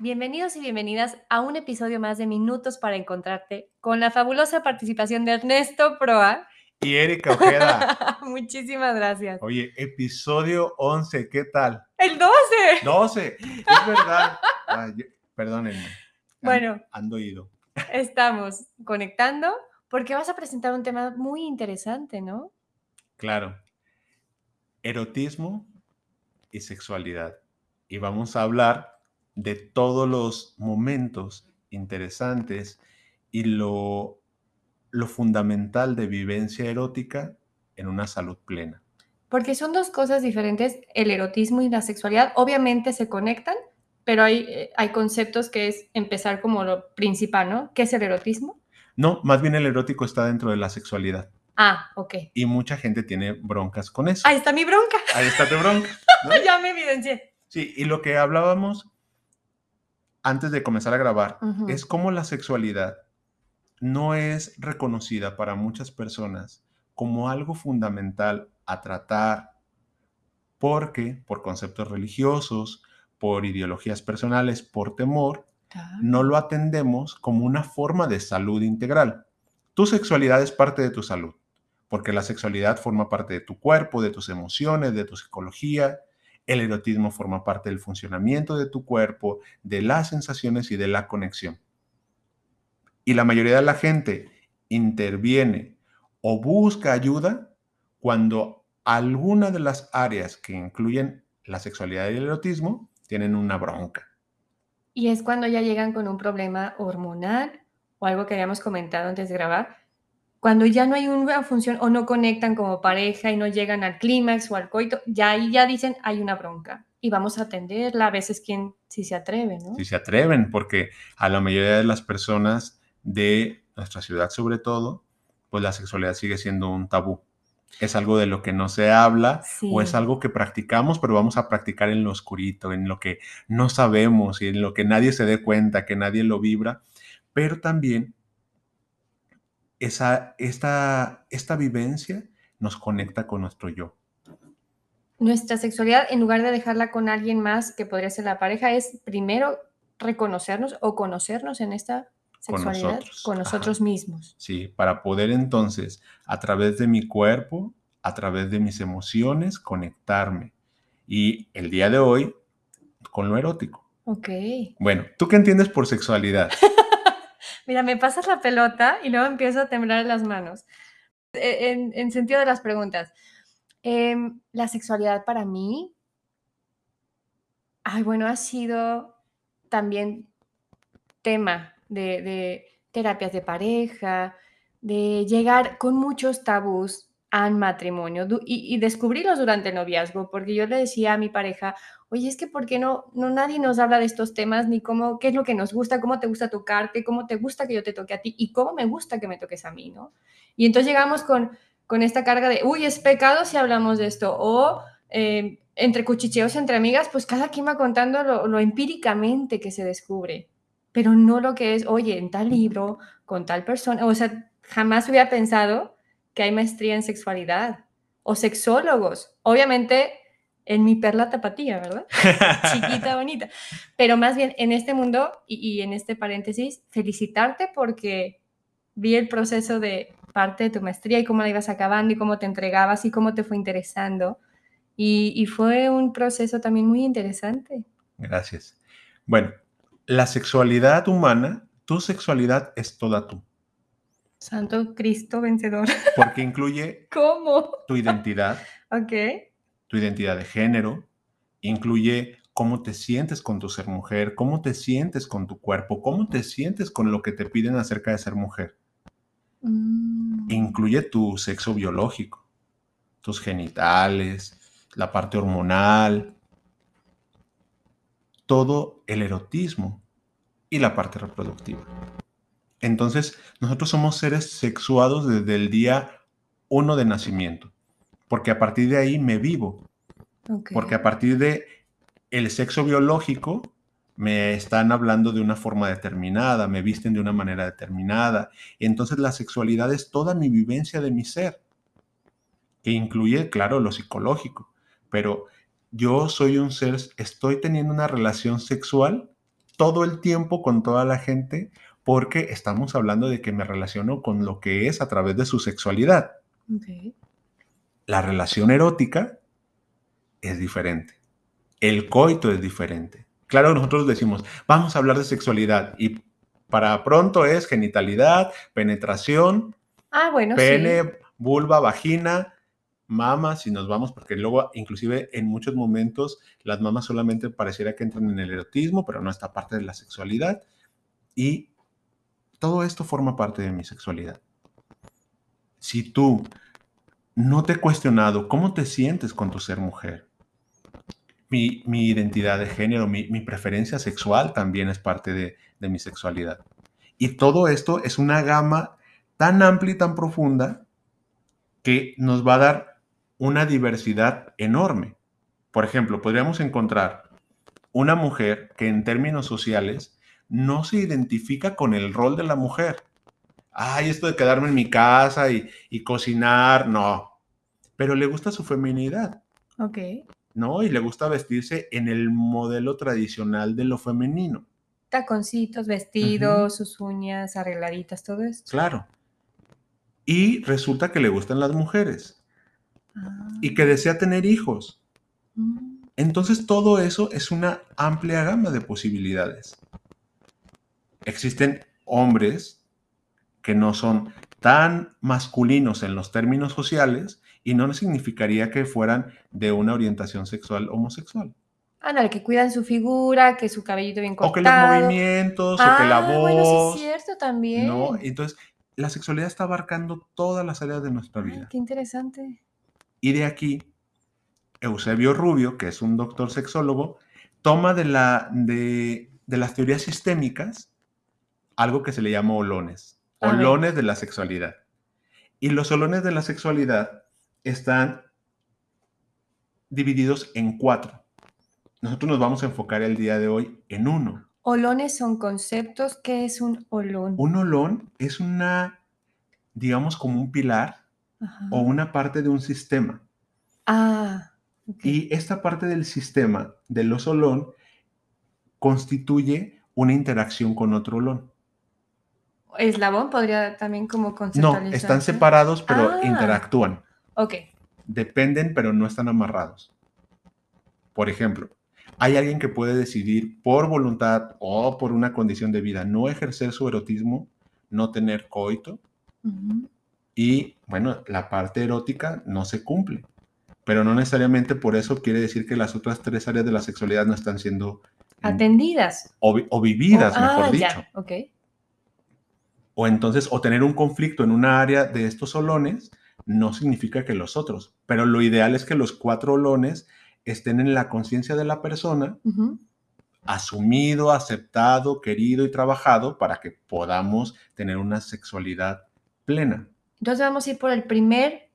Bienvenidos y bienvenidas a un episodio más de Minutos para Encontrarte con la fabulosa participación de Ernesto Proa. Y Erika Ojeda. Muchísimas gracias. Oye, episodio 11, ¿qué tal? El 12. 12, es verdad. perdónenme. Bueno. Ando ido. Estamos conectando porque vas a presentar un tema muy interesante, ¿no? Claro. Erotismo y sexualidad. Y vamos a hablar de todos los momentos interesantes y lo, lo fundamental de vivencia erótica en una salud plena. Porque son dos cosas diferentes, el erotismo y la sexualidad. Obviamente se conectan, pero hay, eh, hay conceptos que es empezar como lo principal, ¿no? ¿Qué es el erotismo? No, más bien el erótico está dentro de la sexualidad. Ah, ok. Y mucha gente tiene broncas con eso. Ahí está mi bronca. Ahí está tu bronca. ya me evidencié. Sí, y lo que hablábamos antes de comenzar a grabar, es como la sexualidad no es reconocida para muchas personas como algo fundamental a tratar porque por conceptos religiosos, por ideologías personales, por temor, no lo atendemos como una forma de salud integral. Tu sexualidad es parte de tu salud, porque la sexualidad forma parte de tu cuerpo, de tus emociones, de tu psicología, el erotismo forma parte del funcionamiento de tu cuerpo, de las sensaciones y de la conexión. Y la mayoría de la gente interviene o busca ayuda cuando alguna de las áreas que incluyen la sexualidad y el erotismo tienen una bronca. Y es cuando ya llegan con un problema hormonal o algo que habíamos comentado antes de grabar, cuando ya no hay una función o no conectan como pareja y no llegan al clímax o al coito, ya ahí ya dicen hay una bronca y vamos a atenderla, a veces quien si se atreve, ¿no? Si se atreven, porque a la mayoría de las personas de nuestra ciudad sobre todo, pues la sexualidad sigue siendo un tabú. Es algo de lo que no se habla o es algo que practicamos, pero vamos a practicar en lo oscurito, en lo que no sabemos y en lo que nadie se dé cuenta, que nadie lo vibra, pero también esa, esta, esta vivencia nos conecta con nuestro yo. Nuestra sexualidad, en lugar de dejarla con alguien más que podría ser la pareja, es primero reconocernos o conocernos en esta sexualidad con nosotros, mismos. Sí, para poder entonces, a través de mi cuerpo, a través de mis emociones, conectarme. Y el día de hoy, con lo erótico. Ok. Bueno, ¿tú qué entiendes por sexualidad? Mira, me pasas la pelota y luego empiezo a temblar las manos. E, en, sentido de las preguntas. Em, la sexualidad para mí, ay, bueno, ha sido también tema de, de terapias de pareja, de llegar con muchos tabús al matrimonio y, descubrirlos durante el noviazgo, porque yo le decía a mi pareja, oye, es que ¿por qué no, no nadie nos habla de estos temas, ni cómo, qué es lo que nos gusta, cómo te gusta tocarte, cómo te gusta que yo te toque a ti y cómo me gusta que me toques a mí, ¿no? Y entonces llegamos con, con esta carga de, uy, es pecado si hablamos de esto, o eh, entre cuchicheos, entre amigas, pues cada quien va contando lo, lo empíricamente que se descubre, pero no lo que es, oye, en tal libro, con tal persona, o sea, jamás hubiera pensado que hay maestría en sexualidad o sexólogos. Obviamente en mi perla tapatía, ¿verdad? Chiquita, bonita. Pero más bien en este mundo y, en este paréntesis, felicitarte porque vi el proceso de parte de tu maestría y cómo la ibas acabando y cómo te entregabas y cómo te fue interesando. Y, y fue un proceso también muy interesante. Gracias. Bueno, la sexualidad humana, tu sexualidad es toda tú. Santo Cristo vencedor. Porque incluye ¿Cómo? tu identidad. ok. Tu identidad de género. Incluye cómo te sientes con tu ser mujer, cómo te sientes con tu cuerpo, cómo te sientes con lo que te piden acerca de ser mujer. Mm. Incluye tu sexo biológico, tus genitales, la parte hormonal. todo el erotismo y la parte reproductiva. Entonces, nosotros somos seres sexuados desde el día uno de nacimiento, porque a partir de ahí me vivo, porque a partir de el sexo biológico me están hablando de una forma determinada, me visten de una manera determinada. Entonces la sexualidad es toda mi vivencia de mi ser, que incluye, claro, lo psicológico, pero yo soy un ser, estoy teniendo una relación sexual todo el tiempo con toda la gente porque estamos hablando de que me relaciono con lo que es a través de su sexualidad. La relación erótica es diferente. El coito es diferente. Claro, nosotros decimos, vamos a hablar de sexualidad y para pronto es genitalidad, penetración, ah, bueno, pene, vulva, vagina, mama, si nos vamos, porque luego inclusive en muchos momentos las mamas solamente pareciera que entran en el erotismo, pero no está parte de la sexualidad. Y todo esto forma parte de mi sexualidad. Si tú no te he cuestionado cómo te sientes con tu ser mujer, mi, identidad de género, mi, preferencia sexual también es parte de, mi sexualidad. Y todo esto es una gama tan amplia y tan profunda que nos va a dar una diversidad enorme. Por ejemplo, podríamos encontrar una mujer que en términos sociales no se identifica con el rol de la mujer. Ay, esto de quedarme en mi casa y, y cocinar, no. Pero le gusta su feminidad. Ok. ¿no? Y le gusta vestirse en el modelo tradicional de lo femenino. Taconcitos, vestidos, sus uñas arregladitas, todo esto. Claro. Y resulta que le gustan las mujeres. Y que desea tener hijos. Mm. Entonces todo eso es una amplia gama de posibilidades. Existen hombres que no son tan masculinos en los términos sociales y no significaría que fueran de una orientación sexual homosexual. Ándale, que cuidan su figura, que su cabellito bien cortado. O que los movimientos, o que la voz. Ah, bueno, sí es cierto también. No, entonces la sexualidad está abarcando todas las áreas de nuestra vida. qué interesante. Y de aquí, Eusebio Rubio, que es un doctor sexólogo, toma de, la, de, de las teorías sistémicas algo que se le llama olones, olones de la sexualidad. Y los olones de la sexualidad están divididos en cuatro. Nosotros nos vamos a enfocar el día de hoy en uno. Olones son conceptos. ¿Qué es un olón? Un olón es una, digamos, como un pilar o una parte de un sistema. Ah. Y esta parte del sistema de los olón constituye una interacción con otro olón. ¿Eslabón podría también como conceptualizarse? No, están separados, pero ah. interactúan. Ok. Dependen, pero no están amarrados. Por ejemplo, hay alguien que puede decidir por voluntad o por una condición de vida no ejercer su erotismo, no tener coito. Y bueno, la parte erótica no se cumple. Pero no necesariamente por eso quiere decir que las otras tres áreas de la sexualidad no están siendo atendidas o, vividas, mejor ah, dicho. Ya. O entonces, o tener un conflicto en una área de estos solones no significa que los otros, pero lo ideal es que los cuatro olones estén en la conciencia de la persona, asumido, aceptado, querido y trabajado para que podamos tener una sexualidad plena. Entonces vamos a ir por el primer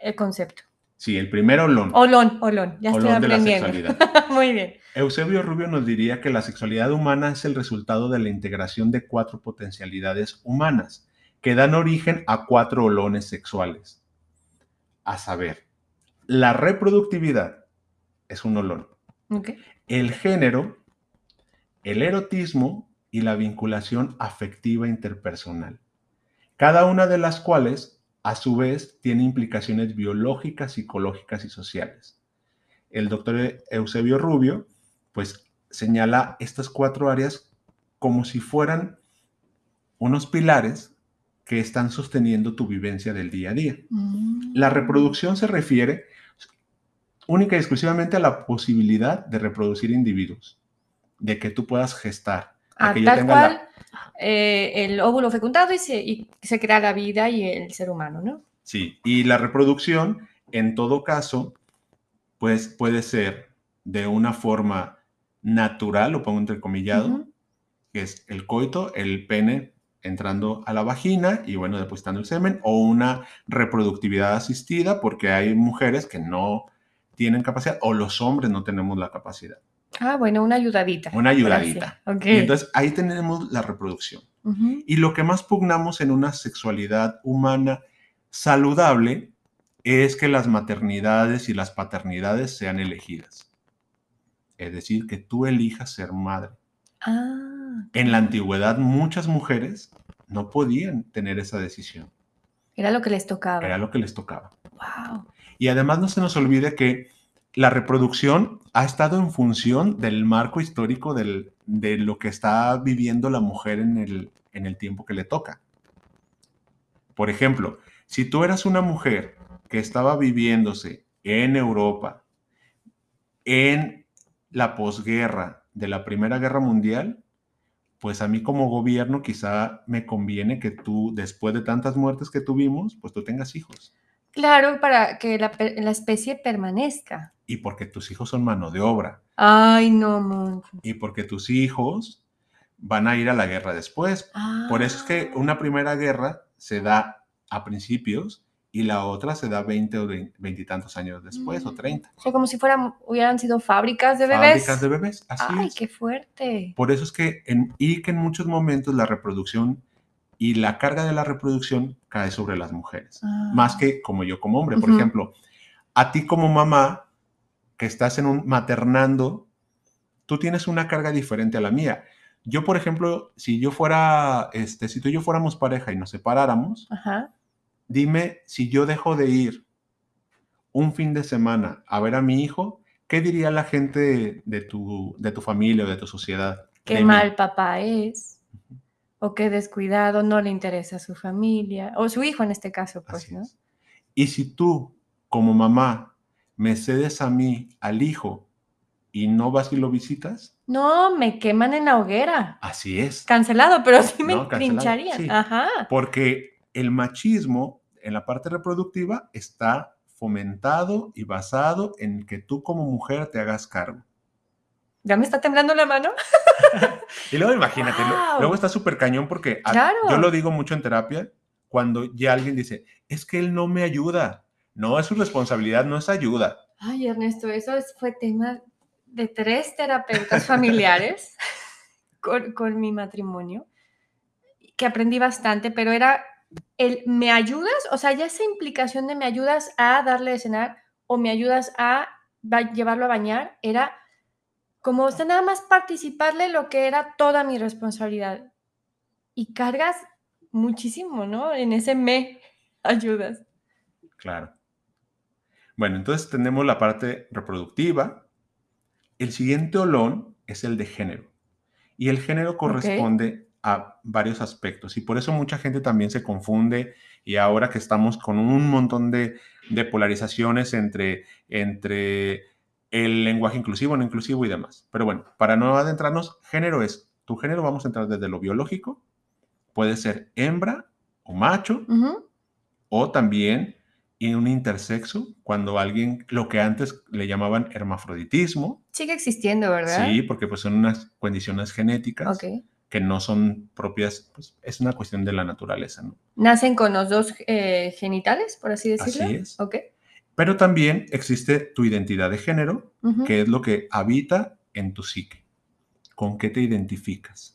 el concepto. Sí, el primer olón. Olón, olón, ya estoy aprendiendo. De la sexualidad. Muy bien. Eusebio Rubio nos diría que la sexualidad humana es el resultado de la integración de cuatro potencialidades humanas que dan origen a cuatro olones sexuales. A saber, la reproductividad es un olón. El género, el erotismo y la vinculación afectiva interpersonal. Cada una de las cuales, a su vez, tiene implicaciones biológicas, psicológicas y sociales. El doctor Eusebio Rubio, pues, señala estas cuatro áreas como si fueran unos pilares que están sosteniendo tu vivencia del día a día. Mm. La reproducción se refiere única y exclusivamente a la posibilidad de reproducir individuos, de que tú puedas gestar. Ah, tal cual, eh, el óvulo fecundado y se, y se crea la vida y el ser humano, ¿no? Sí, y la reproducción, en todo caso, pues puede ser de una forma natural, lo pongo entrecomillado, que es el coito, el pene entrando a la vagina y bueno, depositando el semen, o una reproductividad asistida, porque hay mujeres que no tienen capacidad o los hombres no tenemos la capacidad. Ah, bueno, una ayudadita. Una ayudadita. Okay. entonces ahí tenemos la reproducción. Y lo que más pugnamos en una sexualidad humana saludable es que las maternidades y las paternidades sean elegidas. Es decir, que tú elijas ser madre. Ah. En la antigüedad muchas mujeres no podían tener esa decisión. Era lo que les tocaba. Era lo que les tocaba. Wow. Y además no se nos olvide que la reproducción ha estado en función del marco histórico de lo que está viviendo la mujer en el, en el tiempo que le toca. Por ejemplo, si tú eras una mujer que estaba viviéndose en Europa, en la posguerra de la Primera Guerra Mundial, pues a mí como gobierno quizá me conviene que tú, después de tantas muertes que tuvimos, pues tú tengas hijos. Claro, para que la, especie permanezca. Y porque tus hijos son mano de obra. Ay, no, Y porque tus hijos van a ir a la guerra después. Por eso es que ah. una primera guerra se da a principios y la otra se da 20 o 20 y tantos años después, o 30. Mm. O sea, como si fueran, hubieran sido fábricas de bebés. Fábricas de bebés, así Ay, qué fuerte. Por eso es que, en, y que en muchos momentos la reproducción y la carga de la reproducción cae sobre las mujeres, ah. más que como yo como hombre. Por ejemplo, a ti como mamá, que estás en un maternando, tú tienes una carga diferente a la mía. Yo, por ejemplo, si yo fuera, este, si tú y yo fuéramos pareja y nos separáramos, dime si yo dejo de ir un fin de semana a ver a mi hijo, ¿qué diría la gente de, tu, de tu familia o de tu sociedad? Qué mal papá es o qué descuidado, no le interesa a su familia, o su hijo en este caso, pues, ¿no? Y si tú, como mamá, me cedes a mí, al hijo, y no vas y lo visitas. No, me queman en la hoguera. Así es. Cancelado, pero sí me pincharían. Ajá. Porque el machismo en la parte reproductiva está fomentado y basado en que tú como mujer te hagas cargo. ¿Ya me está temblando la mano? y luego imagínate, luego está súper cañón porque yo lo digo mucho en terapia, cuando ya alguien dice, es que él no me ayuda. No, es su responsabilidad, no es ayuda. Ay, Ernesto, eso fue tema de tres terapeutas familiares con, con mi matrimonio, que aprendí bastante, pero era el me ayudas, o sea, ya esa implicación de me ayudas a darle de cenar o me ayudas a llevarlo a bañar, era como usted nada más participarle lo que era toda mi responsabilidad. Y cargas muchísimo, ¿no? En ese me ayudas. Claro. Bueno, entonces tenemos la parte reproductiva. El siguiente olón es el de género. Y el género corresponde a varios aspectos. Y por eso mucha gente también se confunde. Y ahora que estamos con un montón de, de polarizaciones entre, entre el lenguaje inclusivo, no inclusivo y demás. Pero bueno, para no adentrarnos, género es, tu género vamos a entrar desde lo biológico, puede ser hembra o macho, o también en un intersexo, cuando alguien, lo que antes le llamaban hermafroditismo. Sigue existiendo, ¿verdad? Sí, porque pues son unas condiciones genéticas. que no son propias, pues es una cuestión de la naturaleza, ¿no? Nacen con los dos eh, genitales, por así decirlo. Así es. Ok. Pero también existe tu identidad de género, que es lo que habita en tu psique. ¿Con qué te identificas?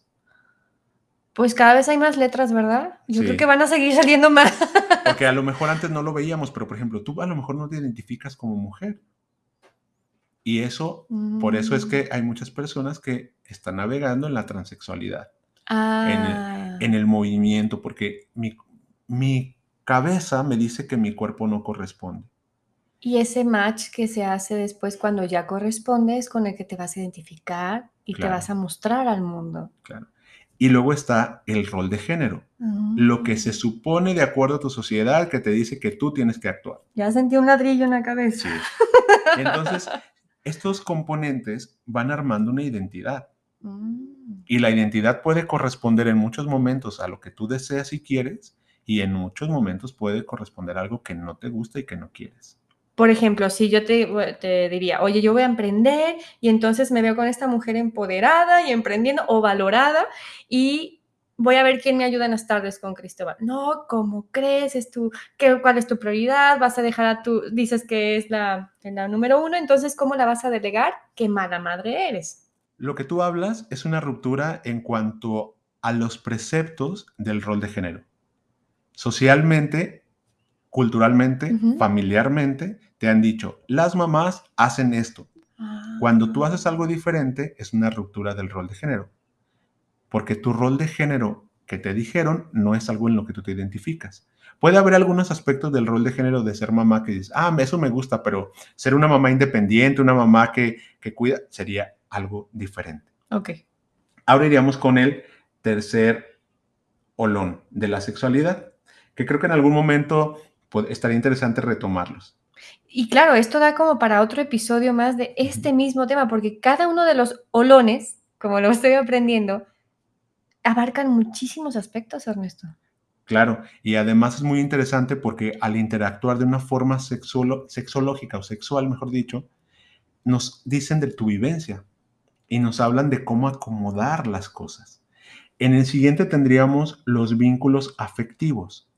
Pues cada vez hay más letras, ¿verdad? Yo creo que van a seguir saliendo más. Porque a lo mejor antes no lo veíamos, pero por ejemplo, tú a lo mejor no te identificas como mujer. Y eso, por eso es que mm. hay muchas personas que están navegando en la transexualidad, ah. en, el, movimiento, porque mi, mi cabeza me dice que mi cuerpo no corresponde. Y ese match que se hace después cuando ya corresponde es con el que te vas a identificar y te vas a mostrar al mundo. Claro. Y luego está el rol de género, lo que se mm. supone de acuerdo a tu sociedad que te dice que tú tienes que actuar. Ya sentí un ladrillo en la cabeza. Sí. Entonces, estos componentes van armando una identidad. Mm. Y la identidad puede corresponder en muchos momentos a lo que tú deseas y quieres, y en muchos momentos puede corresponder a algo que no te gusta y que no quieres. Por ejemplo, si yo te, te, diría, oye, yo voy a emprender y entonces me veo con esta mujer empoderada y emprendiendo o valorada y voy a ver quién me ayuda en las tardes con Cristóbal. No, ¿cómo crees? ¿Es tu, qué, ¿Cuál es tu prioridad? ¿Vas a dejar a tu, dices que es la, la número uno, entonces ¿cómo la vas a delegar? ¿Qué mala madre eres? Lo que tú hablas es una ruptura en cuanto a los preceptos del rol de género. Socialmente, culturalmente, familiarmente, te han dicho, las mamás hacen esto. Cuando tú haces algo diferente, es una ruptura del rol de género. Porque tu rol de género que te dijeron no es algo en lo que tú te identificas. Puede haber algunos aspectos del rol de género de ser mamá que dices, ah, eso me gusta, pero ser una mamá independiente, una mamá que, que cuida, sería algo diferente. Ok. Ahora iríamos con el tercer olón de la sexualidad, que creo que en algún momento pues, estaría interesante retomarlos. Y claro, esto da como para otro episodio más de este mismo tema, porque cada uno de los olones, como lo estoy aprendiendo, abarcan muchísimos aspectos, Ernesto. Claro, y además es muy interesante porque al interactuar de una forma sexológica o sexual, mejor dicho, nos dicen de tu vivencia y nos hablan de cómo acomodar las cosas. En el siguiente tendríamos los vínculos afectivos.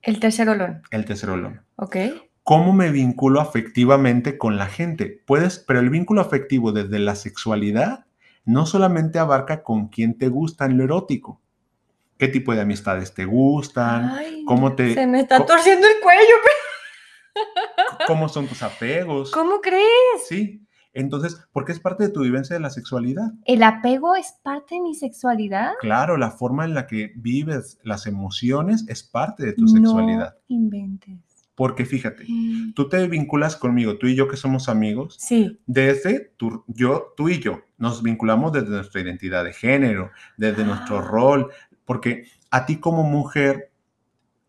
El tercer olón. El tercer olón. Ok. ¿Cómo me vinculo afectivamente con la gente? Puedes, pero el vínculo afectivo desde la sexualidad no solamente abarca con quién te gusta en lo erótico. ¿Qué tipo de amistades te gustan? ¿Cómo te... Se me está torciendo el cuello. ¿Cómo son tus apegos? ¿Cómo crees? Sí. Entonces, ¿por qué es parte de tu vivencia de la sexualidad? ¿El apego es parte de mi sexualidad? Claro, la forma en la que vives las emociones es parte de tu sexualidad. No inventes. Porque fíjate, mm. tú te vinculas conmigo, tú y yo que somos amigos. Sí. Desde tú, yo, tú y yo nos vinculamos desde nuestra identidad de género, desde nuestro ah. rol, porque a ti como mujer,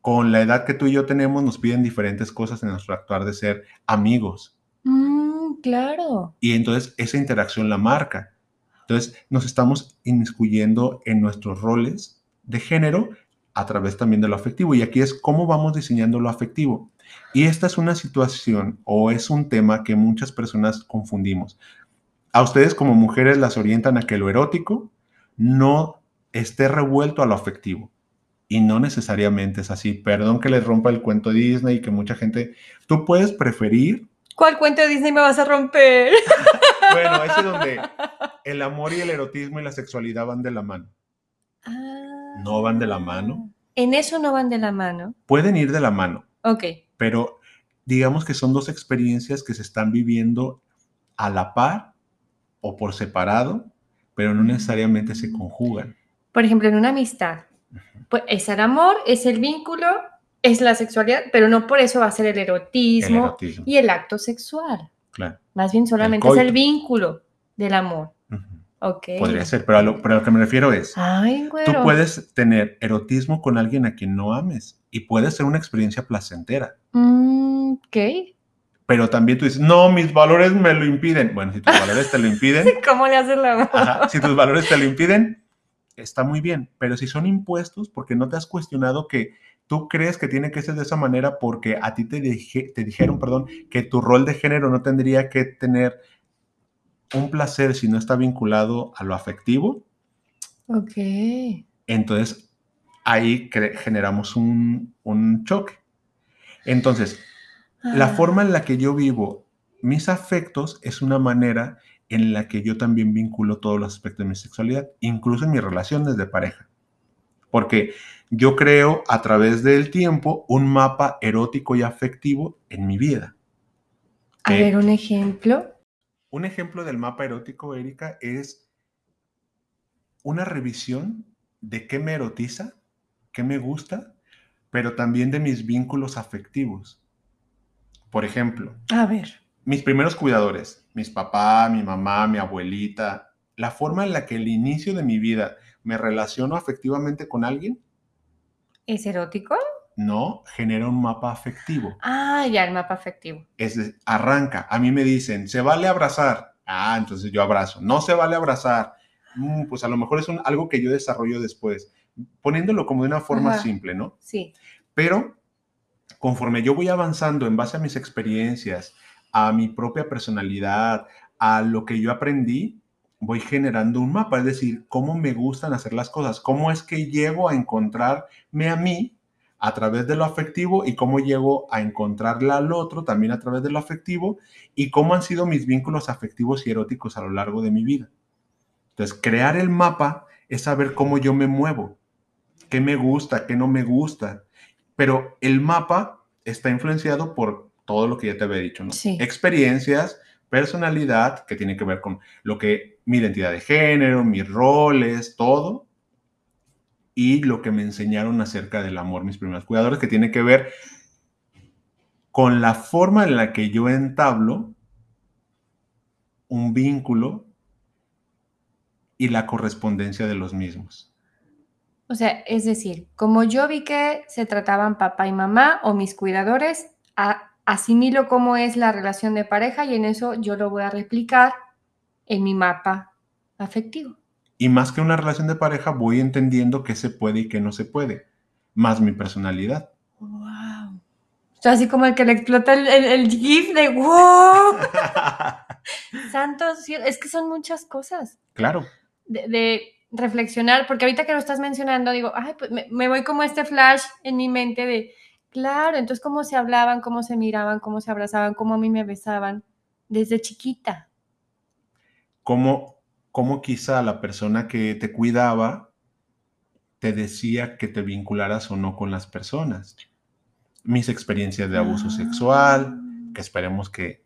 con la edad que tú y yo tenemos, nos piden diferentes cosas en nuestro actuar de ser amigos. Mm, claro. Y entonces esa interacción la marca. Entonces nos estamos inmiscuyendo en nuestros roles de género a través también de lo afectivo. Y aquí es cómo vamos diseñando lo afectivo. Y esta es una situación o es un tema que muchas personas confundimos. A ustedes como mujeres las orientan a que lo erótico no esté revuelto a lo afectivo. Y no necesariamente es así. Perdón que les rompa el cuento de Disney y que mucha gente... Tú puedes preferir ¿Cuál cuento de Disney me vas a romper? bueno, ese donde el amor y el erotismo y la sexualidad van de la mano. Ah. no van de la mano. En eso no van de la mano. Pueden ir de la mano. Ok. Pero digamos que son dos experiencias que se están viviendo a la par o por separado, pero no necesariamente se conjugan. Por ejemplo, en una amistad, pues es el amor, es el vínculo, es la sexualidad, pero no por eso va a ser el erotismo, y el acto sexual. Claro. Más bien solamente es el vínculo del amor. Podría ser, pero a, lo, que me refiero es, Ay, tú puedes tener erotismo con alguien a quien no ames y puede ser una experiencia placentera. Mm, ok. Pero también tú dices, no, mis valores me lo impiden. Bueno, si tus valores te lo impiden. ¿Cómo le haces la Si tus valores te lo impiden, está muy bien. Pero si son impuestos, porque no te has cuestionado que tú crees que tiene que ser de esa manera porque a ti te, te dijeron, perdón, que tu rol de género no tendría que tener un placer si no está vinculado a lo afectivo. Ok. Entonces, ahí generamos un, choque. Entonces, la ah. forma en la que yo vivo mis afectos es una manera en la que yo también vinculo todos los aspectos de mi sexualidad, incluso en mis relaciones de pareja. Porque yo creo a través del tiempo un mapa erótico y afectivo en mi vida. A ver, un ejemplo. Un ejemplo del mapa erótico, Erika, es una revisión de qué me erotiza, qué me gusta, pero también de mis vínculos afectivos. Por ejemplo, a ver. Mis primeros cuidadores, mis papá, mi mamá, mi abuelita, la forma en la que el inicio de mi vida me relaciono afectivamente con alguien ¿Es erótico? No, genera un mapa afectivo. Ah, ya, el mapa afectivo. Es, arranca. A mí me dicen, ¿se vale abrazar? Ah, entonces yo abrazo. No se vale abrazar. Mm, pues a lo mejor es algo que yo desarrollo después, poniéndolo como de una forma simple, ¿no? Sí. Pero conforme yo voy avanzando en base a mis experiencias, a mi propia personalidad, a lo que yo aprendí, voy generando un mapa, es decir, cómo me gustan hacer las cosas, cómo es que llego a encontrarme a mí a través de lo afectivo y cómo llego a encontrarla al otro también a través de lo afectivo y cómo han sido mis vínculos afectivos y eróticos a lo largo de mi vida. Entonces, crear el mapa es saber cómo yo me muevo, qué me gusta, qué no me gusta, pero el mapa está influenciado por todo lo que ya te había dicho, ¿no? Experiencias, personalidad, que tiene que ver con lo que mi identidad de género, mis roles, todo, y lo que me enseñaron acerca del amor, mis primeros cuidadores, que tiene que ver con la forma en la que yo entablo un vínculo y la correspondencia de los mismos. O sea, es decir, como yo vi que se trataban papá y mamá o mis cuidadores, asimilo cómo es la relación de pareja y en eso yo lo voy a replicar en mi mapa afectivo. Y más que una relación de pareja, voy entendiendo qué se puede y qué no se puede, más mi personalidad. ¡Wow! Así como el que le explota el, GIF de ¡Wow! Santos, es que son muchas cosas. Claro. De, reflexionar, porque ahorita que lo estás mencionando, digo, ay, pues me, me voy como este flash en mi mente de, claro, entonces cómo se hablaban, cómo se miraban, cómo se abrazaban, cómo a mí me besaban desde chiquita. Cómo cómo quizá la persona que te cuidaba te decía que te vincularas o no con las personas. Mis experiencias de abuso sexual, ah. que esperemos que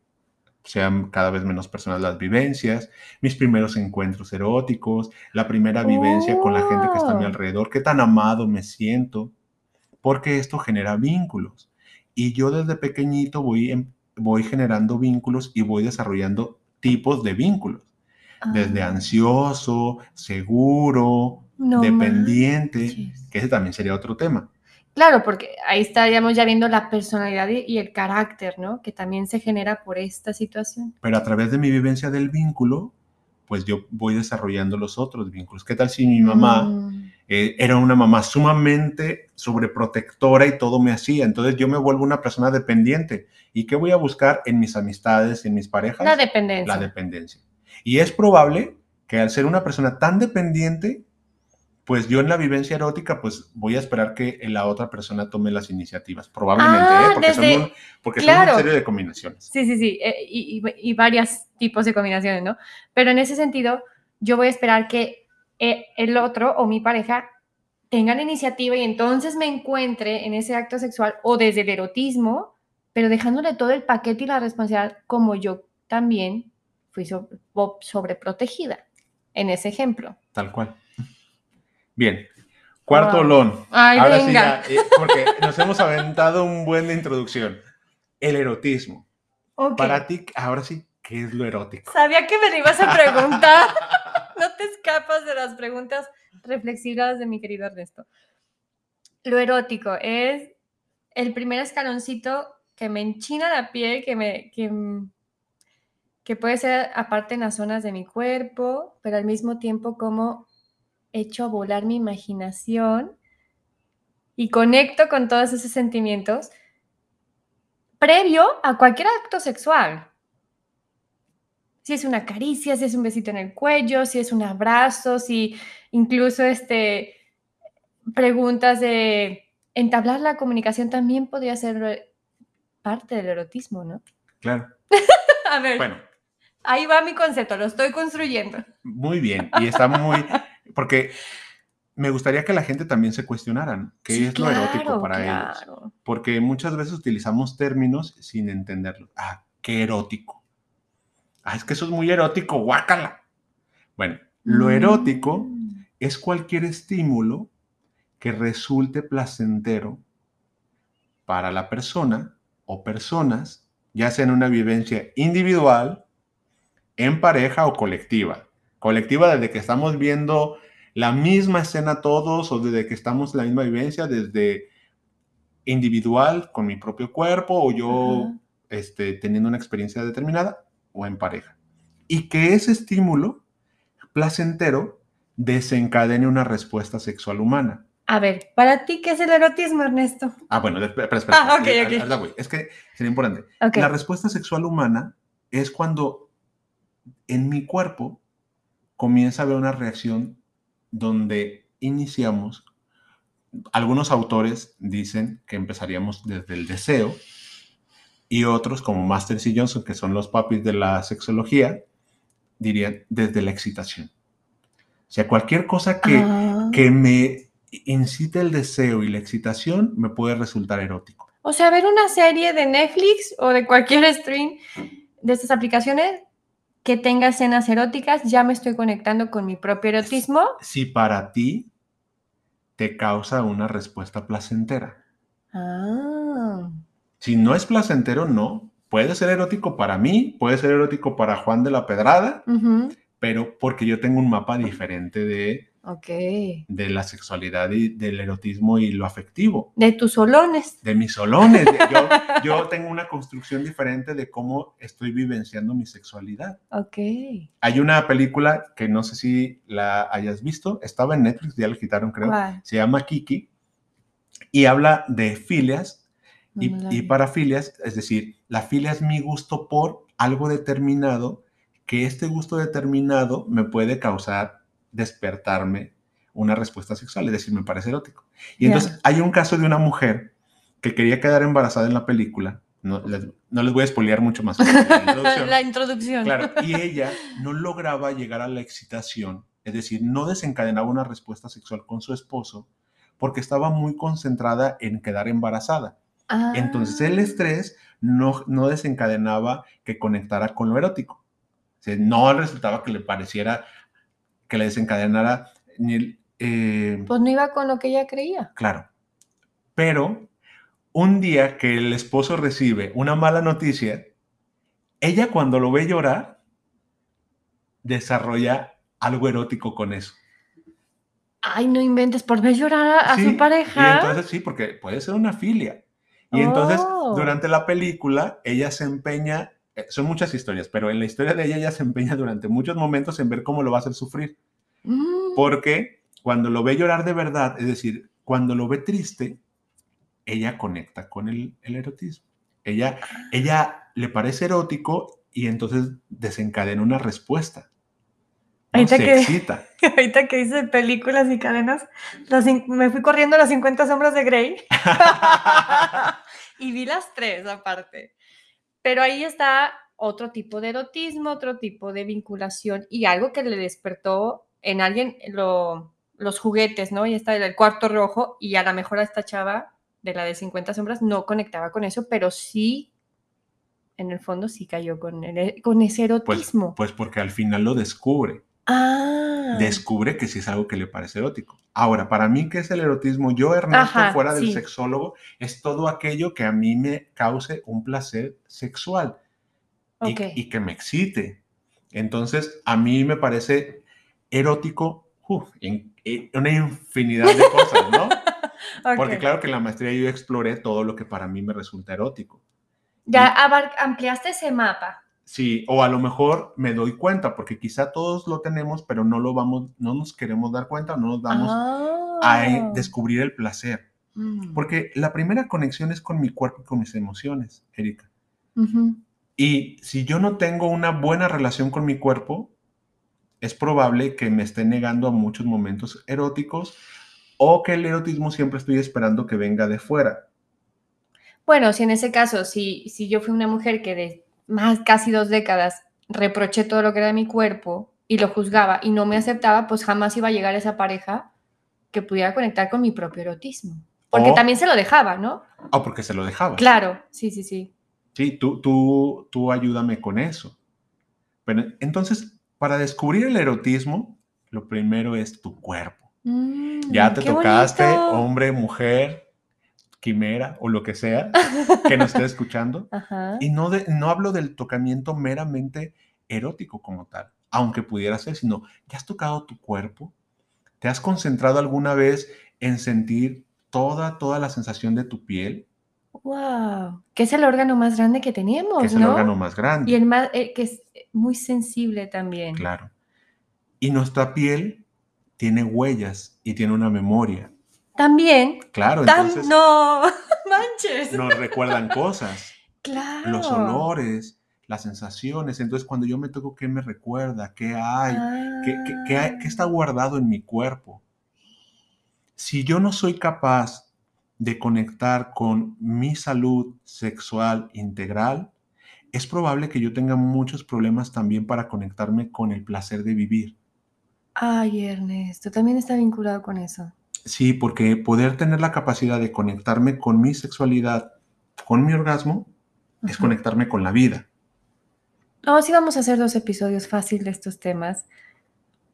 sean cada vez menos personas las vivencias, mis primeros encuentros eróticos, la primera vivencia con la gente que está a mi oh. alrededor, qué tan amado me siento, porque esto genera vínculos. Y yo desde pequeñito voy, em, voy generando vínculos y voy desarrollando tipos de vínculos desde ah. ansioso, seguro, dependiente, que ese también sería otro tema. Claro, porque ahí estaríamos ya viendo la personalidad y el carácter, ¿no? Que también se genera por esta situación. Pero a través de mi vivencia del vínculo, pues yo voy desarrollando los otros vínculos. ¿Qué tal si mi mamá mm. eh, era una mamá sumamente sobreprotectora y todo me hacía? Entonces yo me vuelvo una persona dependiente. ¿Y qué voy a buscar en mis amistades, en mis parejas? La dependencia. La dependencia. Y es probable que al ser una persona tan dependiente, pues yo en la vivencia erótica, pues voy a esperar que la otra persona tome las iniciativas. Probablemente, ¿eh? ah, porque, son, una serie de combinaciones. Sí, sí, sí, eh, y, y, varios tipos de combinaciones, ¿no? Pero en ese sentido, yo voy a esperar que eh, el otro o mi pareja tenga la iniciativa y entonces me encuentre en ese acto sexual o desde el erotismo, pero dejándole todo el paquete y la responsabilidad como yo también fui sobreprotegida en ese ejemplo. Tal cual. Bien. Cuarto olón. Ay, Ahora venga. sí, eh, porque nos hemos aventado un buen de introducción. El erotismo. Para ti, ahora sí, ¿qué es lo erótico? Sabía que me lo ibas a preguntar. no te escapas de las preguntas reflexivas de mi querido Ernesto. Lo erótico es el primer escaloncito que me enchina la piel, que me, que que puede ser aparte en las zonas de mi cuerpo, pero al mismo tiempo como echo a volar mi imaginación y conecto con todos esos sentimientos previo a cualquier acto sexual. Si es una caricia, si es un besito en el cuello, si es un abrazo, si incluso este, preguntas de entablar la comunicación también podría ser parte del erotismo, ¿no? Claro. a ver. Bueno, Ahí va mi concepto, lo estoy construyendo. Muy bien, y está muy... porque me gustaría que la gente también se cuestionaran qué es lo erótico para ellos. Porque muchas veces utilizamos términos sin entenderlo. Ah, qué erótico. Ah, es que eso es muy erótico, guácala. Bueno, lo mm. erótico es cualquier estímulo que resulte placentero para la persona o personas, ya sea en una vivencia individual en pareja o colectiva. Colectiva desde que estamos viendo la misma escena todos o desde que estamos en la misma vivencia, desde individual con mi propio cuerpo o yo este, teniendo una experiencia determinada o en pareja. Y que ese estímulo placentero desencadene una respuesta sexual humana. A ver, ¿para ti qué es el erotismo, Ernesto? Ah, bueno, espera, espera. Ah, ok, ok. Es que sería importante. La respuesta sexual humana es cuando en mi cuerpo comienza a haber una reacción donde iniciamos. Algunos autores dicen que empezaríamos desde el deseo y otros, como Master y Johnson, que son los papis de la sexología, dirían desde la excitación. O sea, cualquier cosa que, ah. que me incite el deseo y la excitación, me puede resultar erótico. O sea, ver una serie de Netflix o de cualquier stream de estas aplicaciones que tenga escenas eróticas, ya me estoy conectando con mi propio erotismo. Si para ti te causa una respuesta placentera. Ah. Si no es placentero, no. Puede ser erótico para mí, puede ser erótico para Juan de la Pedrada, pero porque yo tengo un mapa diferente de de la sexualidad y del erotismo y lo afectivo. De tus solones. De mis solones. yo, tengo una construcción diferente de cómo estoy vivenciando mi sexualidad. Ok. Hay una película que no sé si la hayas visto, estaba en Netflix, ya la quitaron creo, se llama Kiki y habla de filias y, y parafilias, es decir, la filia es mi gusto por algo determinado, que este gusto determinado me puede causar despertarme una respuesta sexual, es decir, me parece erótico. Y entonces hay un caso de una mujer que quería quedar embarazada en la película, no les, voy a espolear mucho más. La introducción. Claro, y ella no lograba llegar a la excitación, es decir, no desencadenaba una respuesta sexual con su esposo porque estaba muy concentrada en quedar embarazada. Entonces el ah. estrés no, no desencadenaba que conectara con lo erótico. O no resultaba que le pareciera que le desencadenara eh, pues no iba con lo que ella creía. Claro. Pero un día que el esposo recibe una mala noticia, ella cuando lo ve llorar, desarrolla algo erótico con eso. Ay, no inventes, por ver llorar a, su pareja. Y entonces sí, porque puede ser una filia. Y entonces, oh. durante la película, ella se empeña son muchas historias, pero en la historia de ella ella se empeña durante muchos momentos en ver cómo lo va a hacer sufrir. Mm. Porque cuando lo ve llorar de verdad, es decir, cuando lo ve triste, ella conecta con el, erotismo. Ella, ella le parece erótico y entonces desencadena una respuesta. Ahorita, se que, excita. ahorita que hice películas y cadenas, me fui corriendo las 50 sombras de Grey y vi las tres aparte. Pero ahí está otro tipo de erotismo, otro tipo de vinculación y algo que le despertó en alguien los juguetes, ¿no? Y está el cuarto rojo y a lo mejor a esta chava de la de 50 sombras no conectaba con eso, pero sí, en el fondo sí cayó con, con ese pues, erotismo. Pues, porque al final lo descubre. Ah. Descubre que sí es algo que le parece erótico. Ahora, para mí, ¿qué es el erotismo? Yo, Ernesto, fuera del sexólogo, es todo aquello que a mí me cause un placer sexual y, que me excite. Entonces, a mí me parece erótico en, una infinidad de cosas, ¿no? Porque claro que en la maestría yo exploré todo lo que para mí me resulta erótico. Ya ampliaste ese mapa. Sí, o a lo mejor me doy cuenta, porque quizá todos lo tenemos, pero no lo vamos, no nos queremos dar cuenta, no nos damos a ah. descubrir el placer. Mm. Porque la primera conexión es con mi cuerpo y con mis emociones, Erika. Y si yo no tengo una buena relación con mi cuerpo, es probable que me esté negando a muchos momentos eróticos o que el erotismo siempre estoy esperando que venga de fuera. Bueno, si en ese caso, si, si yo fui una mujer que de más casi dos décadas reproché todo lo que era de mi cuerpo y lo juzgaba y no me aceptaba, pues jamás iba a llegar esa pareja que pudiera conectar con mi propio erotismo. Porque también se lo dejaba, ¿no? Ah, porque se lo dejaba. Claro, sí, sí, sí. Sí, tú, tú, tú ayúdame con eso. Pero entonces, para descubrir el erotismo, lo primero es tu cuerpo. Mm, ya te tocaste, hombre, mujer, quimera o lo que sea que nos esté escuchando. Y no, de, no hablo del tocamiento meramente erótico como tal, aunque pudiera ser, sino, ¿ya has tocado tu cuerpo? ¿Te has concentrado alguna vez en sentir toda, toda la sensación de tu piel? Wow, que es el órgano más grande que tenemos, que es el órgano más grande. Y el más, eh, que es muy sensible también. Claro. Y nuestra piel tiene huellas y tiene una memoria. También. Claro, entonces. no, manches. Nos recuerdan cosas. Claro. Los olores, las sensaciones. Entonces, cuando yo me toco, ¿qué me recuerda? ¿Qué hay? ¿Qué, qué, qué está guardado en mi cuerpo? Si yo no soy capaz de conectar con mi salud sexual integral, es probable que yo tenga muchos problemas también para conectarme con el placer de vivir. Ay, Ernesto, también está vinculado con eso. Sí, porque poder tener la capacidad de conectarme con mi sexualidad, con mi orgasmo, es conectarme con la vida. No, sí vamos a hacer dos episodios fáciles de estos temas,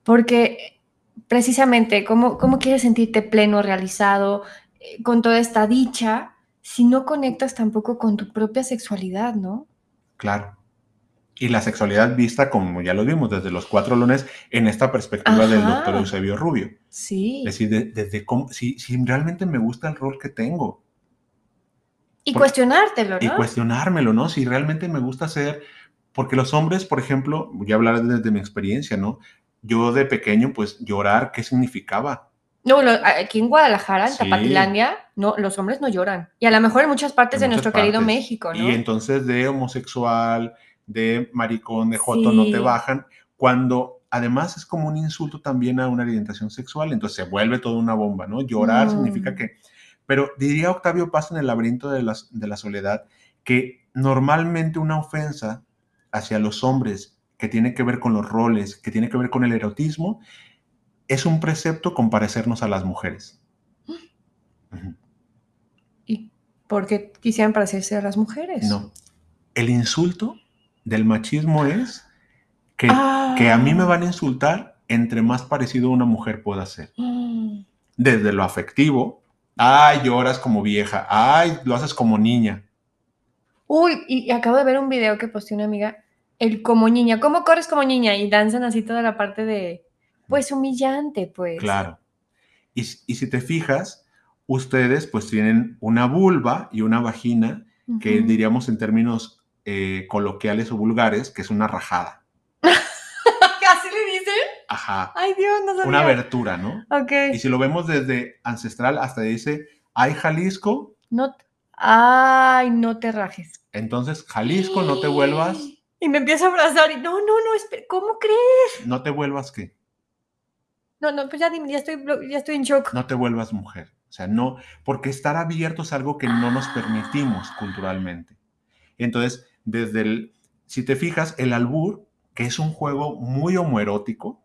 porque precisamente, ¿cómo, cómo quieres sentirte pleno, realizado, eh, con toda esta dicha, si no conectas tampoco con tu propia sexualidad, ¿no? Claro. Y la sexualidad vista, como ya lo vimos, desde los cuatro lunes, en esta perspectiva del doctor Eusebio Rubio. Sí. Es decir, desde cómo, si, si realmente me gusta el rol que tengo. Y cuestionártelo, ¿no? Y cuestionármelo, ¿no? Si realmente me gusta ser, porque los hombres, por ejemplo, voy a hablar desde mi experiencia, ¿no? Yo de pequeño, pues llorar, ¿qué significaba? No, aquí en Guadalajara, en Tapatilandia, no, los hombres no lloran. Y a lo mejor en muchas partes de nuestro querido México, ¿no? Y entonces de homosexual, de maricón, de joto, no te bajan. Cuando además es como un insulto también a una orientación sexual, entonces se vuelve toda una bomba, ¿no? Llorar significa mm. que... Pero diría Octavio Paz en el laberinto de, de la soledad que normalmente una ofensa hacia los hombres que tiene que ver con los roles, que tiene que ver con el erotismo, es un precepto con parecernos a las mujeres. ¿Y por qué quisieran parecerse a las mujeres? No. El insulto del machismo es que, que a mí me ah. van a insultar entre más parecido a una mujer pueda ser. Mm. Desde lo afectivo, ay, lloras como vieja, ay, lo haces como niña. Uy, y acabo de ver un video que posteó una amiga, el como niña, ¿cómo corres como niña? Y danzan así toda la parte de, pues humillante, pues. Claro. Y, si te fijas, ustedes pues tienen una vulva y una vagina que diríamos en términos eh, coloquiales o vulgares, que es una rajada. ¿Así le dicen? Ajá. Ay, Dios, no sabía. Una abertura, ¿no? Ok. Y si lo vemos desde ancestral, hasta dice, ay, Jalisco. No, ay, no te rajes. Entonces, Jalisco, no te vuelvas. Y me empieza a abrazar y no, no, no, ¿cómo crees? No te vuelvas qué. No, no, pues ya dime, ya estoy, ya estoy en shock. No te vuelvas mujer. O sea, no, porque estar abierto es algo que no nos permitimos culturalmente. Entonces, desde el, si te fijas, el albur, que es un juego muy homoerótico,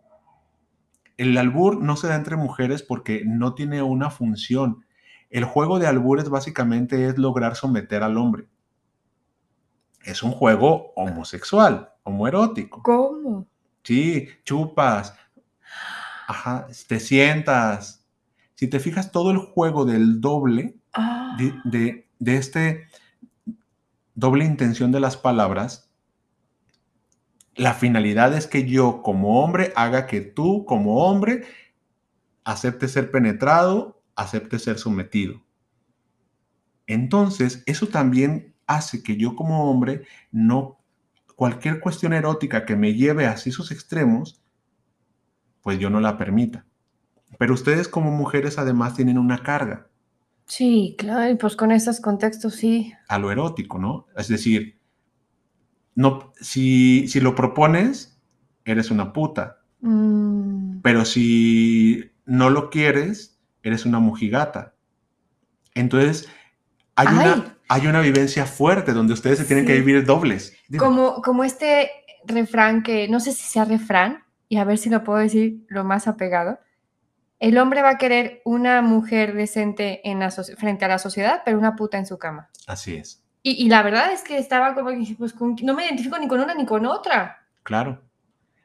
el albur no se da entre mujeres porque no tiene una función. El juego de albures básicamente es lograr someter al hombre. Es un juego homosexual, homoerótico. ¿Cómo? Sí, chupas, Ajá, te sientas. Si te fijas, todo el juego del doble, ah. de, de, este doble intención de las palabras, la finalidad es que yo como hombre haga que tú como hombre acepte ser penetrado, acepte ser sometido. Entonces, eso también hace que yo como hombre no, cualquier cuestión erótica que me lleve hacia esos extremos, pues yo no la permita. Pero ustedes como mujeres además tienen una carga. Sí, claro, y pues con esos contextos sí. A lo erótico, ¿no? Es decir, no, si, si lo propones, eres una puta. Mm. Pero si no lo quieres, eres una mujigata. Entonces, hay, una, hay una vivencia fuerte donde ustedes se tienen que vivir dobles. Como, como este refrán que, no sé si sea refrán, y a ver si lo puedo decir lo más apegado, el hombre va a querer una mujer decente en frente a la sociedad, pero una puta en su cama. Así es. Y, la verdad es que estaba como que, pues, no me identifico ni con una ni con otra. Claro,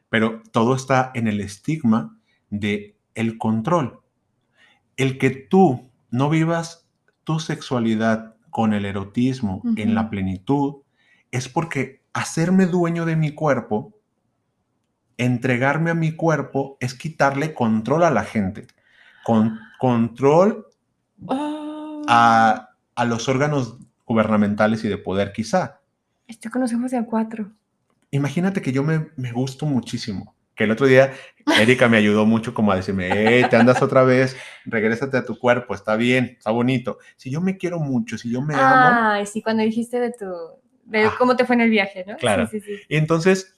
pero todo está en el estigma de el control. El que tú no vivas tu sexualidad con el erotismo en la plenitud es porque hacerme dueño de mi cuerpo entregarme a mi cuerpo es quitarle control a la gente, con, control a, a, los órganos gubernamentales y de poder quizá. Esto conocemos de a cuatro. Imagínate que yo me, me gusto muchísimo, Que el otro día Erika me ayudó mucho como a decirme, hey, te andas otra vez, regrésate a tu cuerpo, está bien, está bonito. Si yo me quiero mucho, si yo me amo. Ay, sí, cuando dijiste de tu, de ah. cómo te fue en el viaje, ¿no? Claro. Sí, sí, sí. Y entonces,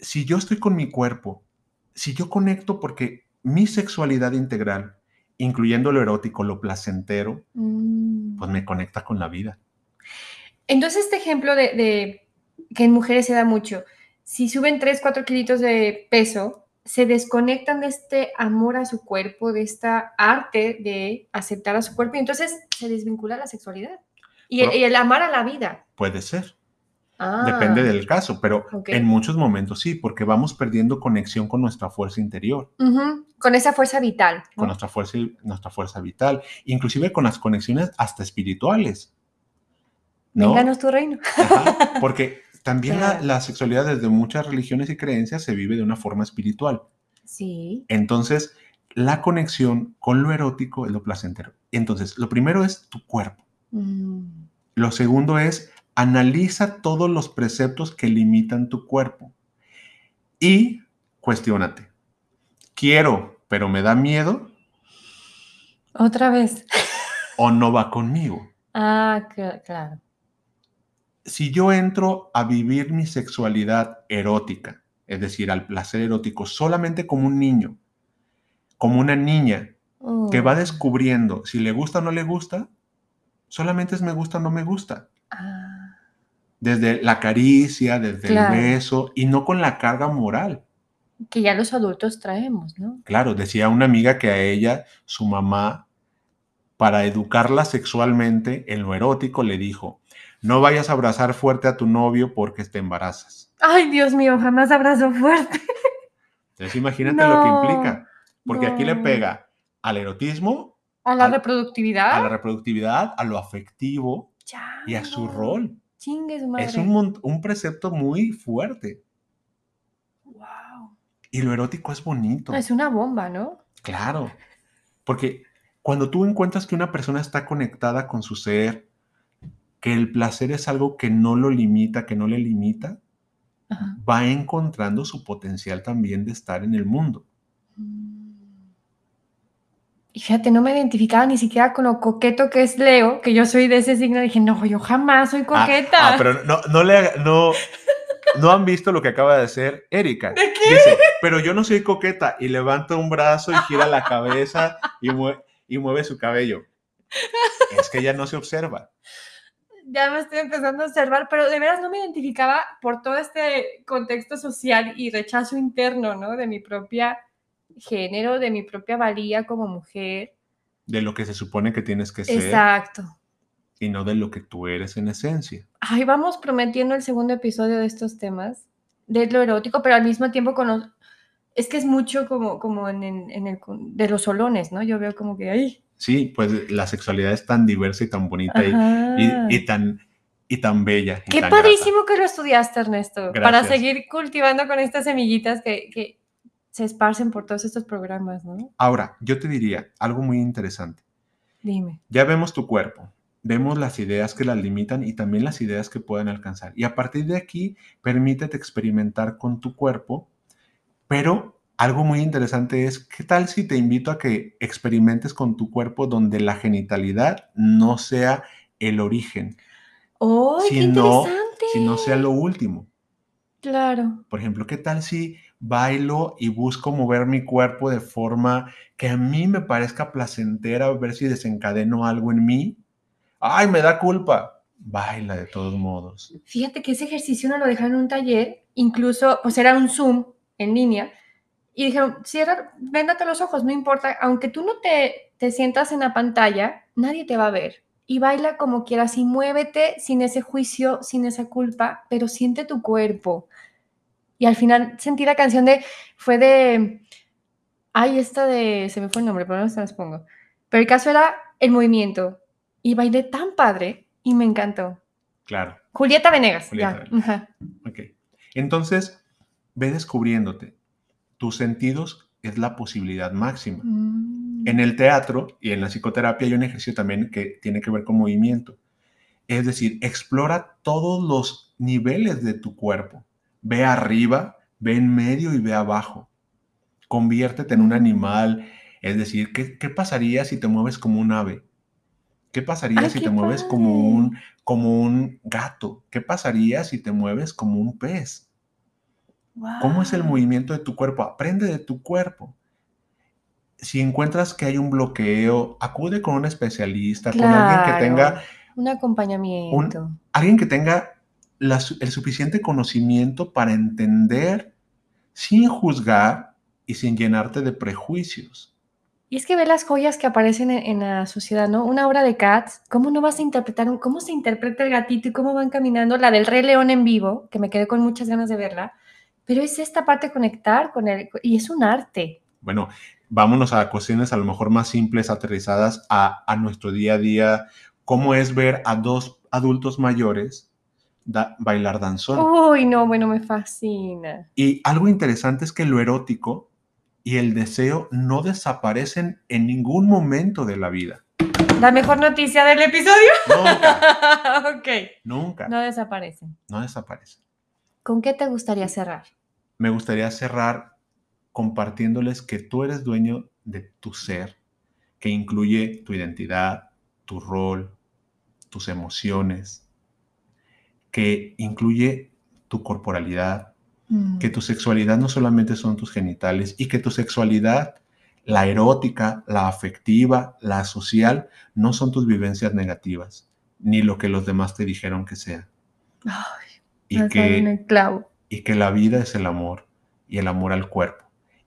si yo estoy con mi cuerpo, si yo conecto porque mi sexualidad integral, incluyendo lo erótico, lo placentero, mm. pues me conecta con la vida. Entonces, este ejemplo de, de que en mujeres se da mucho, si suben 3, 4 kilitos de peso, se desconectan de este amor a su cuerpo, de esta arte de aceptar a su cuerpo, y entonces se desvincula la sexualidad y, el, amar a la vida. Puede ser. Depende ah. del caso, pero en muchos momentos sí, porque vamos perdiendo conexión con nuestra fuerza interior. Con esa fuerza vital. Con nuestra fuerza, nuestra fuerza vital, inclusive con las conexiones hasta espirituales. ¿no? Vénganos tu reino. porque también la, sexualidad desde muchas religiones y creencias se vive de una forma espiritual. Sí. Entonces, la conexión con lo erótico es lo placentero. Entonces, lo primero es tu cuerpo. Mm. Lo segundo es analiza todos los preceptos que limitan tu cuerpo y cuestiónate. Quiero, pero me da miedo. Otra vez. o no va conmigo. Ah, claro si yo entro a vivir mi sexualidad erótica, es decir, al placer erótico, solamente como un niño, como una niña que va oh. descubriendo si le gusta o no le gusta, solamente es me gusta o no me gusta. Desde la caricia, desde el beso y no con la carga moral. Que ya los adultos traemos, ¿no? Claro, decía una amiga que a ella, su mamá, para educarla sexualmente en lo erótico, le dijo, no vayas a abrazar fuerte a tu novio porque te embarazas. Ay, Dios mío, jamás abrazo fuerte. Entonces imagínate lo que implica, porque aquí le pega al erotismo, a la reproductividad, a la reproductividad, a lo afectivo y a su rol. Madre. Es un, un precepto muy fuerte. Wow. Y lo erótico es bonito. Es una bomba, ¿no? Claro, porque cuando tú encuentras que una persona está conectada con su ser, que el placer es algo que no lo limita, que no le limita, va encontrando su potencial también de estar en el mundo. Y fíjate, no me identificaba ni siquiera con lo coqueto que es Leo, que yo soy de ese signo. Dije, no, yo jamás soy ah, coqueta. Ah, pero no, no, le, no, no han visto lo que acaba de hacer Erika. ¿De qué? Dice, pero yo no soy coqueta. Y levanta un brazo y gira la cabeza y, y mueve su cabello. Es que ella no se observa ya me estoy empezando a observar, pero de veras no me identificaba por todo este contexto social y rechazo interno, ¿no? De mi propia género, de mi propia valía como mujer. De lo que se supone que tienes que ser. Exacto. Y no de lo que tú eres en esencia. Ay, vamos prometiendo el segundo episodio de estos temas, de lo erótico, pero al mismo tiempo con los... Es que es mucho como, como en, en el... de los solones, ¿no? Yo veo como que, ay, Sí, pues la sexualidad es tan diversa y tan bonita y, tan, y tan bella. Qué padrísimo que lo estudiaste, Ernesto, para seguir cultivando con estas semillitas que, se esparcen por todos estos programas, ¿no? Ahora, yo te diría algo muy interesante. Dime. Ya vemos tu cuerpo, vemos las ideas que las limitan y también las ideas que pueden alcanzar. Y a partir de aquí, permítete experimentar con tu cuerpo, pero algo muy interesante es, ¿qué tal si te invito a que experimentes con tu cuerpo donde la genitalidad no sea el origen? ¡Oh, sino, qué Sino sea lo último. Claro. Por ejemplo, ¿qué tal si bailo y busco mover mi cuerpo de forma que a mí me parezca placentera, ver si desencadeno algo en mí? ¡Ay, me da culpa! Baila de todos modos. Fíjate que ese ejercicio no lo dejaron en un taller, incluso, pues era un Zoom en línea, y dijeron, cierra, véndate los ojos, no importa, aunque tú no te, te sientas en la pantalla, nadie te va a ver. Y baila como quieras y muévete sin ese juicio, sin esa culpa, pero siente tu cuerpo. Y al final sentí la canción de, fue de, ay, esta de, se me fue el nombre, pero no se las pongo. Pero el caso era el movimiento. Y bailé tan padre y me encantó. Claro. Julieta Venegas. Julieta ya. Ok. Entonces, ve descubriéndote tus sentidos es la posibilidad máxima. Mm. En el teatro y en la psicoterapia hay un ejercicio también que tiene que ver con movimiento. Es decir, explora todos los niveles de tu cuerpo. Ve arriba, Ve en medio y ve abajo. Conviértete en un animal. Es decir, ¿qué, qué pasaría si te mueves como un ave? ¿Qué pasaría si te mueves como un, como un gato? ¿Qué pasaría si te mueves como un pez? ¿Cómo es el movimiento de tu cuerpo? Aprende de tu cuerpo. Si encuentras que hay un bloqueo, acude con un especialista, con alguien que tenga... Un acompañamiento. alguien que tenga el suficiente conocimiento para entender sin juzgar y sin llenarte de prejuicios. Y es que ve las joyas que aparecen en, la sociedad, ¿no? Una obra de Cats, ¿cómo no vas a interpretar un, cómo se interpreta el gatito y cómo van caminando? La del Rey León en vivo, que me quedé con muchas ganas de verla, pero es esta parte de conectar con él, y es un arte. Bueno, vámonos a cuestiones a lo mejor más simples, aterrizadas a, a nuestro día a día. ¿Cómo es ver a dos adultos mayores bailar danzón? Uy, no, bueno, me fascina. Y algo interesante es que lo erótico y el deseo no desaparecen en ningún momento de la vida. La mejor noticia del episodio. Nunca. ok. Nunca. No desaparecen. No desaparecen. ¿Con qué te gustaría cerrar? Me gustaría cerrar compartiéndoles que tú eres dueño de tu ser, que incluye tu identidad, tu rol, tus emociones, que incluye tu corporalidad, que mm. tu sexualidad no solamente son tus genitales y que tu sexualidad, la erótica, la afectiva, la social, no son tus vivencias negativas, ni lo que los demás te dijeron que sea. y, que, y que la vida es el amor y el amor al cuerpo.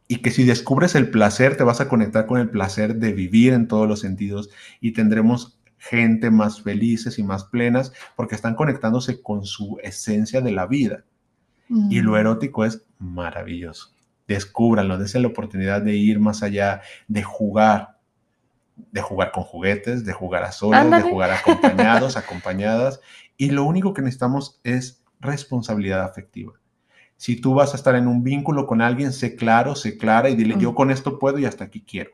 Y que si descubres el placer, te vas a conectar con el placer de vivir en todos los sentidos y tendremos gente más felices y más plenas porque están conectándose con su esencia de la vida. Y lo mm. erótico es maravilloso. Descúbranlo, dense la oportunidad de ir más allá, de jugar, de jugar con juguetes, de jugar a solas, de jugar acompañados, acompañadas. Y lo único que necesitamos es responsabilidad afectiva. Si tú vas a estar en un vínculo con alguien, sé claro, sé clara y dile, yo mm. con esto puedo y hasta aquí quiero.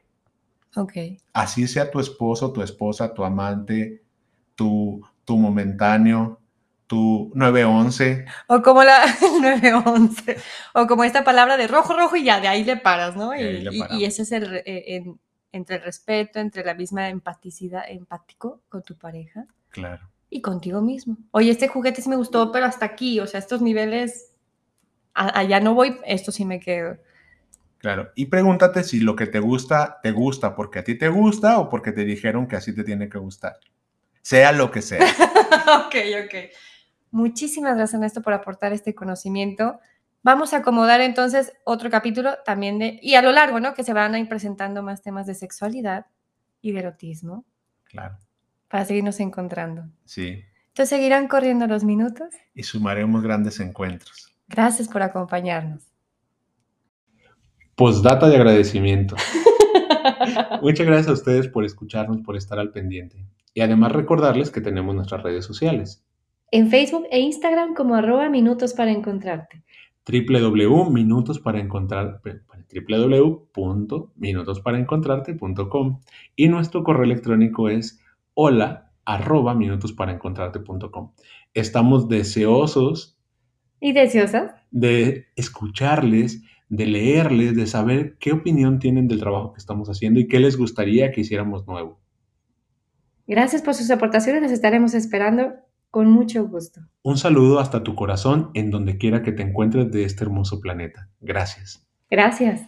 Ok. Así sea tu esposo, tu esposa, tu amante, tu, tu momentáneo, tu 911. O como la 911. O como esta palabra de rojo, rojo y ya, de ahí le paras, ¿no? Y, ese es el, eh, entre el respeto, entre la misma empaticidad, empático con tu pareja. Claro. Y contigo mismo. Oye, este juguete sí me gustó, pero hasta aquí, o sea, estos niveles, allá no voy, esto sí me quedo. Claro, y pregúntate si lo que te gusta, te gusta porque a ti te gusta o porque te dijeron que así te tiene que gustar. Sea lo que sea. ok, ok. Muchísimas gracias, Ernesto, por aportar este conocimiento. Vamos a acomodar entonces otro capítulo también de, y a lo largo, ¿no? Que se van a ir presentando más temas de sexualidad y de erotismo. Claro. Para seguirnos encontrando. Sí. Entonces seguirán corriendo los minutos. Y sumaremos grandes encuentros. Gracias por acompañarnos. Postdata de agradecimiento. Muchas gracias a ustedes por escucharnos, por estar al pendiente. Y además recordarles que tenemos nuestras redes sociales en Facebook e Instagram como arroba minutos para encontrarte. www.minutosparaencontrarte.com y nuestro correo electrónico es hola arroba minutosparaencontrarte.com. Estamos deseosos y deseosas de escucharles, de leerles, de saber qué opinión tienen del trabajo que estamos haciendo y qué les gustaría que hiciéramos nuevo. Gracias por sus aportaciones, les estaremos esperando con mucho gusto. Un saludo hasta tu corazón en donde quiera que te encuentres de este hermoso planeta. Gracias. Gracias.